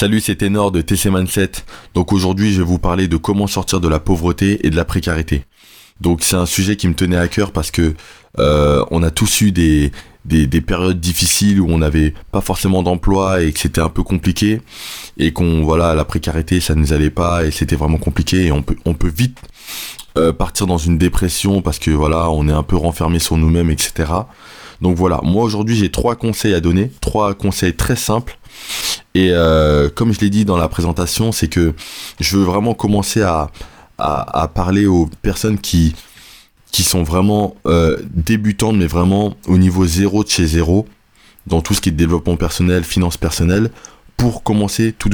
Salut, c'est Ténor de TC Mindset. Donc aujourd'hui, je vais vous parler de comment sortir de la pauvreté et de la précarité. Donc c'est un sujet qui me tenait à cœur parce que euh, on a tous eu des, des, périodes difficiles où on n'avait pas forcément d'emploi et que c'était un peu compliqué et qu'on voilà la précarité ça ne nous allait pas et c'était vraiment compliqué et on peut on peut vite euh, partir dans une dépression parce que voilà on est un peu renfermé sur nous-mêmes etc. Donc voilà moi aujourd'hui j'ai trois conseils à donner trois conseils très simples et euh, comme je l'ai dit dans la présentation, c'est que je veux vraiment commencer à, parler aux personnes qui, qui sont vraiment euh, débutantes, mais vraiment au niveau zéro de chez zéro, dans tout ce qui est développement personnel, finance personnelle, pour commencer tout,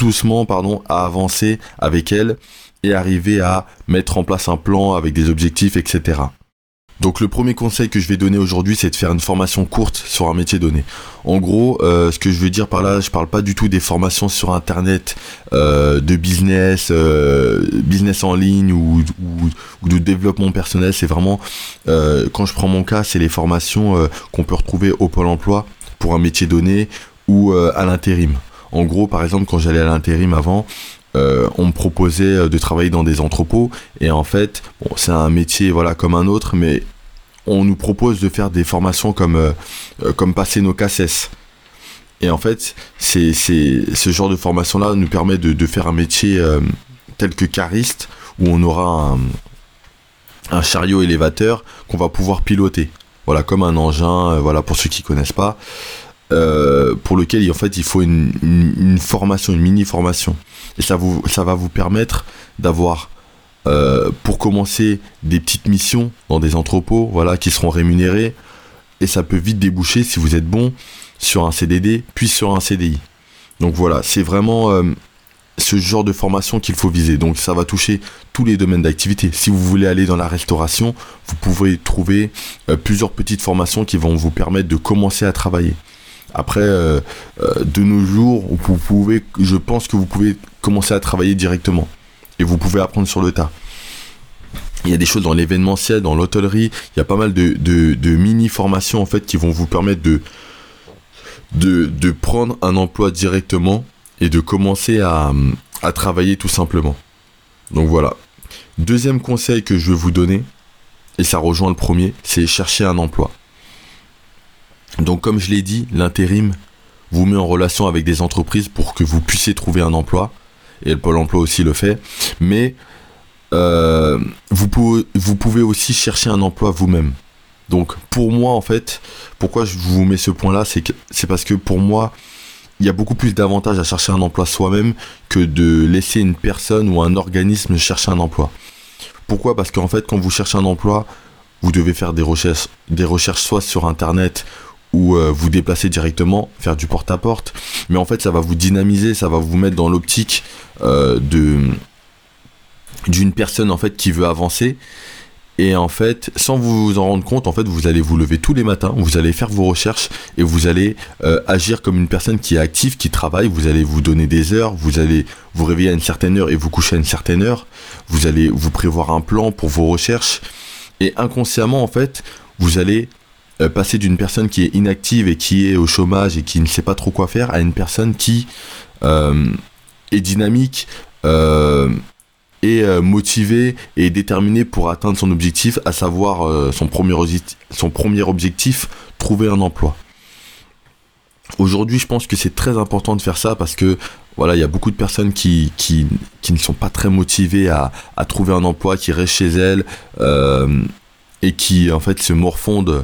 doucement pardon, à avancer avec elles et arriver à mettre en place un plan avec des objectifs, etc. Donc le premier conseil que je vais donner aujourd'hui, c'est de faire une formation courte sur un métier donné. En gros, euh, ce que je veux dire par là, je parle pas du tout des formations sur internet euh, de business, euh, business en ligne ou, de développement personnel. C'est vraiment, quand je prends mon cas, c'est les formations qu'on peut retrouver au pôle emploi pour un métier donné ou à l'intérim. En gros, par exemple, quand j'allais à l'intérim avant, on me proposait de travailler dans des entrepôts et en fait c'est un métier voilà comme un autre mais on nous propose de faire des formations comme, euh, euh, comme passer nos cassettes. Et en fait, c'est, ce genre de formation-là nous permet de, faire un métier euh, tel que cariste, où on aura un, chariot élévateur qu'on va pouvoir piloter. Voilà, comme un engin, voilà, pour ceux qui connaissent pas, pour lequel en fait il faut une, une, formation, une mini formation. Et ça, vous, ça va vous permettre d'avoir euh, pour commencer des petites missions dans des entrepôts, voilà, qui seront rémunérées. Et ça peut vite déboucher, si vous êtes bon, sur un CDD, puis sur un CDI. Donc voilà, c'est vraiment euh, ce genre de formation qu'il faut viser. Donc ça va toucher tous les domaines d'activité. Si vous voulez aller dans la restauration, vous pouvez trouver euh, plusieurs petites formations qui vont vous permettre de commencer à travailler. Après, de nos jours, vous pouvez, je pense que vous pouvez commencer à travailler directement vous pouvez apprendre sur le tas. Il y a des choses dans l'événementiel, dans l'hôtellerie, il y a pas mal de, mini-formations en fait qui vont vous permettre de, de, prendre un emploi directement et de commencer à, à travailler tout simplement. Donc voilà. Deuxième conseil que je veux vous donner, et ça rejoint le premier, c'est chercher un emploi. Donc comme je l'ai dit, l'intérim vous met en relation avec des entreprises pour que vous puissiez trouver un emploi et le Pôle emploi aussi le fait. Mais euh, vous, pouvez, vous pouvez aussi chercher un emploi vous-même. Donc pour moi en fait, pourquoi je vous mets ce point-là, c'est parce que pour moi, il y a beaucoup plus d'avantages à chercher un emploi soi-même que de laisser une personne ou un organisme chercher un emploi. Pourquoi? Parce qu'en fait, quand vous cherchez un emploi, vous devez faire des recherches, des recherches soit sur internet ou euh, vous déplacer directement, faire du porte-à-porte. Mais en fait, ça va vous dynamiser, ça va vous mettre dans l'optique euh, de d'une personne en fait qui veut avancer. Et en fait, sans vous en rendre compte, en fait, vous allez vous lever tous les matins, vous allez faire vos recherches et vous allez euh, agir comme une personne qui est active, qui travaille. Vous allez vous donner des heures, vous allez vous réveiller à une certaine heure et vous coucher à une certaine heure. Vous allez vous prévoir un plan pour vos recherches. Et inconsciemment, en fait, vous allez passer d'une personne qui est inactive et qui est au chômage et qui ne sait pas trop quoi faire à une personne qui euh, est dynamique, euh, est motivée et déterminée pour atteindre son objectif, à savoir son, premier, objectif, trouver un emploi. Aujourd'hui, je pense que c'est très important de faire ça parce que voilà, il y a beaucoup de personnes qui, ne sont pas très motivées à, trouver un emploi, qui restent chez elles et qui en fait se morfondent euh,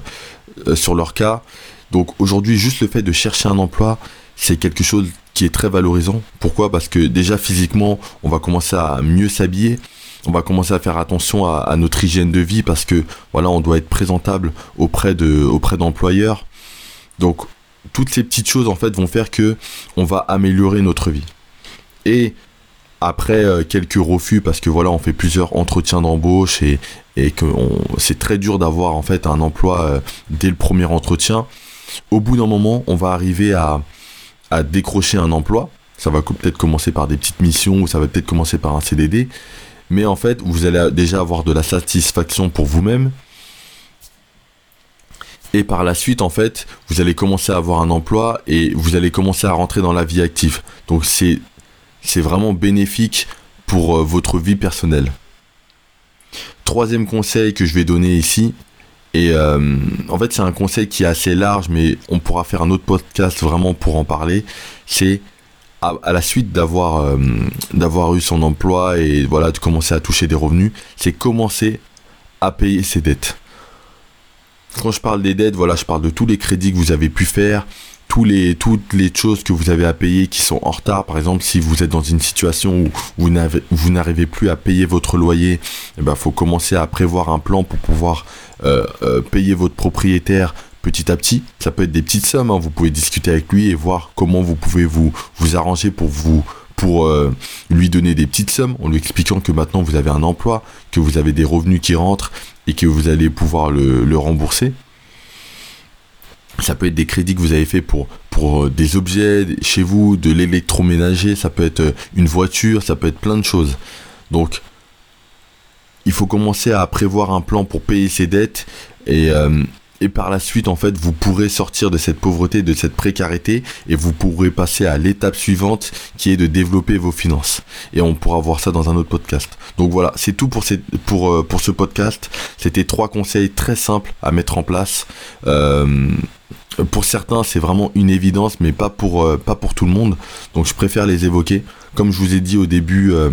sur leur cas. Donc aujourd'hui, juste le fait de chercher un emploi, c'est quelque chose qui est très valorisant. Pourquoi? Parce que déjà physiquement, on va commencer à mieux s'habiller. On va commencer à faire attention à, notre hygiène de vie parce que voilà, on doit être présentable auprès auprès d'employeurs. Donc toutes ces petites choses en fait vont faire que on va améliorer notre vie. Et après euh, quelques refus parce que voilà on fait plusieurs entretiens d'embauche et, et que c'est très dur d'avoir en fait un emploi euh, dès le premier entretien. Au bout d'un moment on va arriver à, à décrocher un emploi. Ça va peut-être commencer par des petites missions ou ça va peut-être commencer par un CDD mais en fait vous allez déjà avoir de la satisfaction pour vous-même. Et par la suite, en fait, vous allez commencer à avoir un emploi et vous allez commencer à rentrer dans la vie active. Donc c'est c'est vraiment bénéfique pour euh, votre vie personnelle. Troisième conseil que je vais donner ici, et euh, en fait c'est un conseil qui est assez large, mais on pourra faire un autre podcast vraiment pour en parler, c'est à, la suite d'avoir euh, d'avoir eu son emploi et voilà de commencer à toucher des revenus, c'est commencer à payer ses dettes. Quand je parle des dettes, voilà, je parle de tous les crédits que vous avez pu faire, les, toutes les choses que vous avez à payer qui sont en retard. Par exemple, si vous êtes dans une situation où vous n'arrivez plus à payer votre loyer, il eh ben, faut commencer à prévoir un plan pour pouvoir euh, euh, payer votre propriétaire petit à petit. Ça peut être des petites sommes. Hein. Vous pouvez discuter avec lui et voir comment vous pouvez vous, vous arranger pour vous pour euh, lui donner des petites sommes en lui expliquant que maintenant vous avez un emploi, que vous avez des revenus qui rentrent et que vous allez pouvoir le rembourser. Ça peut être des crédits que vous avez fait pour, pour euh, des objets chez vous, de l'électroménager, ça peut être euh, une voiture, ça peut être plein de choses. Donc, il faut commencer à prévoir un plan pour payer ses dettes et, euh, et par la suite, en fait, vous pourrez sortir de cette pauvreté, de cette précarité et vous pourrez passer à l'étape suivante qui est de développer vos finances. Et on pourra voir ça dans un autre podcast. Donc voilà, c'est tout pour, pour, pour ce podcast. C'était trois conseils très simples à mettre en place. Euh, pour certains, c'est vraiment une évidence, mais pas pour, euh, pas pour tout le monde. Donc je préfère les évoquer. Comme je vous ai dit au début euh,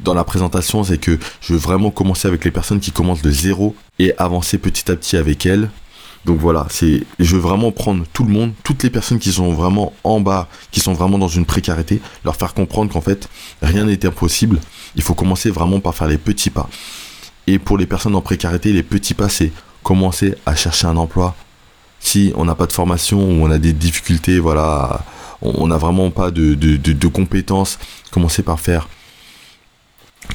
dans la présentation, c'est que je veux vraiment commencer avec les personnes qui commencent de zéro et avancer petit à petit avec elles. Donc voilà, c'est, je veux vraiment prendre tout le monde, toutes les personnes qui sont vraiment en bas, qui sont vraiment dans une précarité, leur faire comprendre qu'en fait, rien n'est impossible. Il faut commencer vraiment par faire les petits pas. Et pour les personnes en précarité, les petits pas, c'est commencer à chercher un emploi, si on n'a pas de formation ou on a des difficultés, voilà, on n'a vraiment pas de, compétences, commencer par faire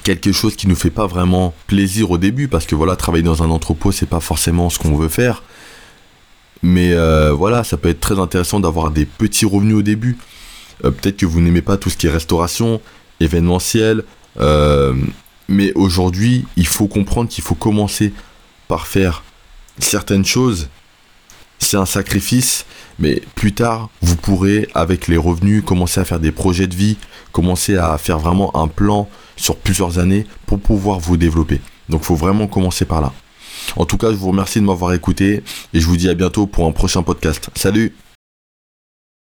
quelque chose qui nous fait pas vraiment plaisir au début parce que voilà travailler dans un entrepôt c'est pas forcément ce qu'on veut faire mais euh, voilà ça peut être très intéressant d'avoir des petits revenus au début euh, peut-être que vous n'aimez pas tout ce qui est restauration événementiel euh, mais aujourd'hui il faut comprendre qu'il faut commencer par faire certaines choses c'est un sacrifice, mais plus tard, vous pourrez, avec les revenus, commencer à faire des projets de vie, commencer à faire vraiment un plan sur plusieurs années pour pouvoir vous développer. Donc il faut vraiment commencer par là. En tout cas, je vous remercie de m'avoir écouté et je vous dis à bientôt pour un prochain podcast. Salut